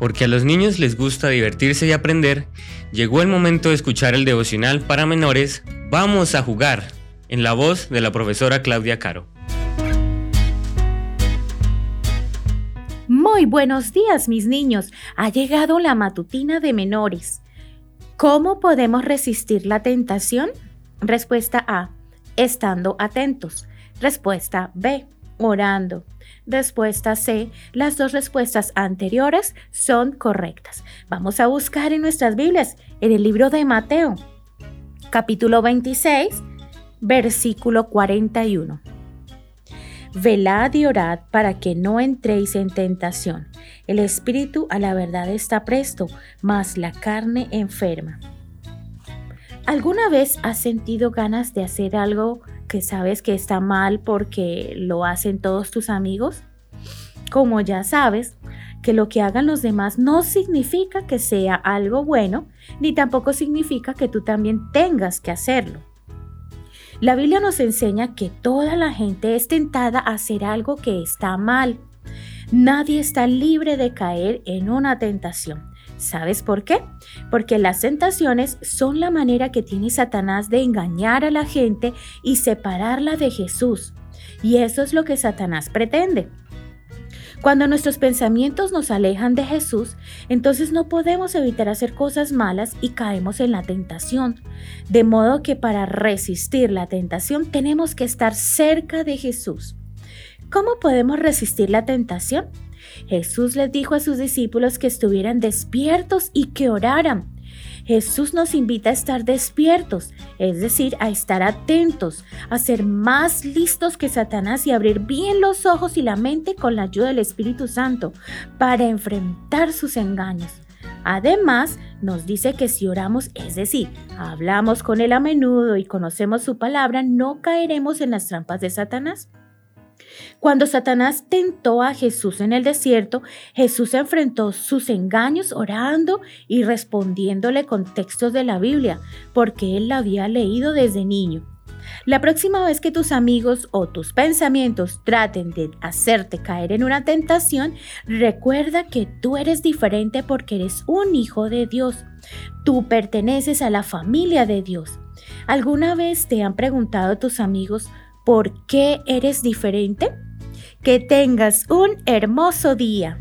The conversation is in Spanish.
porque a los niños les gusta divertirse y aprender, llegó el momento de escuchar el devocional para menores Vamos a jugar, en la voz de la profesora Claudia Caro. Muy buenos días, mis niños. Ha llegado la matutina de menores. ¿Cómo podemos resistir la tentación? Respuesta A. Estando atentos. Respuesta B. Orando. Respuesta C. Las dos respuestas anteriores son correctas. Vamos a buscar en nuestras Biblias, en el libro de Mateo, capítulo 26, versículo 41. Velad y orad para que no entréis en tentación. El espíritu a la verdad está presto, mas la carne enferma. ¿Alguna vez has sentido ganas de hacer algo que sabes que está mal porque lo hacen todos tus amigos? Como ya sabes, que lo que hagan los demás no significa que sea algo bueno, ni tampoco significa que tú también tengas que hacerlo. La Biblia nos enseña que toda la gente es tentada a hacer algo que está mal. Nadie está libre de caer en una tentación. ¿Sabes por qué? Porque las tentaciones son la manera que tiene Satanás de engañar a la gente y separarla de Jesús. Y eso es lo que Satanás pretende. Cuando nuestros pensamientos nos alejan de Jesús, entonces no podemos evitar hacer cosas malas y caemos en la tentación. De modo que para resistir la tentación tenemos que estar cerca de Jesús. ¿Cómo podemos resistir la tentación? Jesús les dijo a sus discípulos que estuvieran despiertos y que oraran. Jesús nos invita a estar despiertos, es decir, a estar atentos, a ser más listos que Satanás y abrir bien los ojos y la mente con la ayuda del Espíritu Santo para enfrentar sus engaños. Además, nos dice que si oramos, es decir, hablamos con Él a menudo y conocemos su palabra, no caeremos en las trampas de Satanás. Cuando Satanás tentó a Jesús en el desierto, Jesús enfrentó sus engaños orando y respondiéndole con textos de la Biblia, porque él la había leído desde niño. La próxima vez que tus amigos o tus pensamientos traten de hacerte caer en una tentación, recuerda que tú eres diferente porque eres un hijo de Dios. Tú perteneces a la familia de Dios. ¿Alguna vez te han preguntado tus amigos por qué eres diferente? Que tengas un hermoso día.